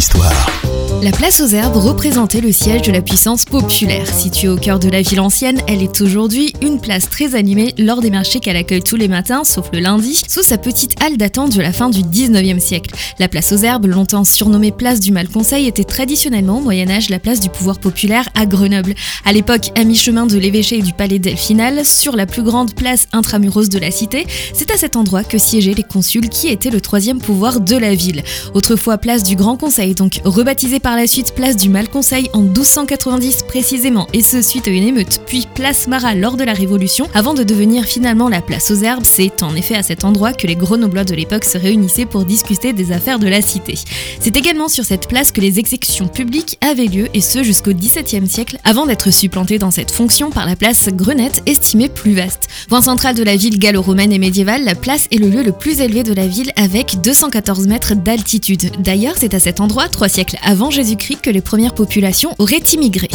histoire. La place aux herbes représentait le siège de la puissance populaire. Située au cœur de la ville ancienne, elle est aujourd'hui une place très animée lors des marchés qu'elle accueille tous les matins, sauf le lundi, sous sa petite halle datant de la fin du 19e siècle. La place aux herbes, longtemps surnommée place du Mal-Conseil, était traditionnellement au Moyen-Âge la place du pouvoir populaire à Grenoble. À l'époque, à mi-chemin de l'évêché et du palais Delphinal, sur la plus grande place intramuros de la cité, c'est à cet endroit que siégeaient les consuls qui étaient le troisième pouvoir de la ville. Autrefois place du Grand Conseil, donc rebaptisée par la suite place du Mal-Conseil en 1290 précisément, et ce suite à une émeute, puis place Marat lors de la Révolution, avant de devenir finalement la place aux herbes. C'est en effet à cet endroit que les grenoblois de l'époque se réunissaient pour discuter des affaires de la cité. C'est également sur cette place que les exécutions publiques avaient lieu, et ce jusqu'au XVIIe siècle, avant d'être supplantées dans cette fonction par la place Grenette, estimée plus vaste. Point central de la ville gallo-romaine et médiévale, la place est le lieu le plus élevé de la ville avec 214 mètres d'altitude. D'ailleurs, c'est à cet endroit, trois siècles avant Que les premières populations auraient immigré.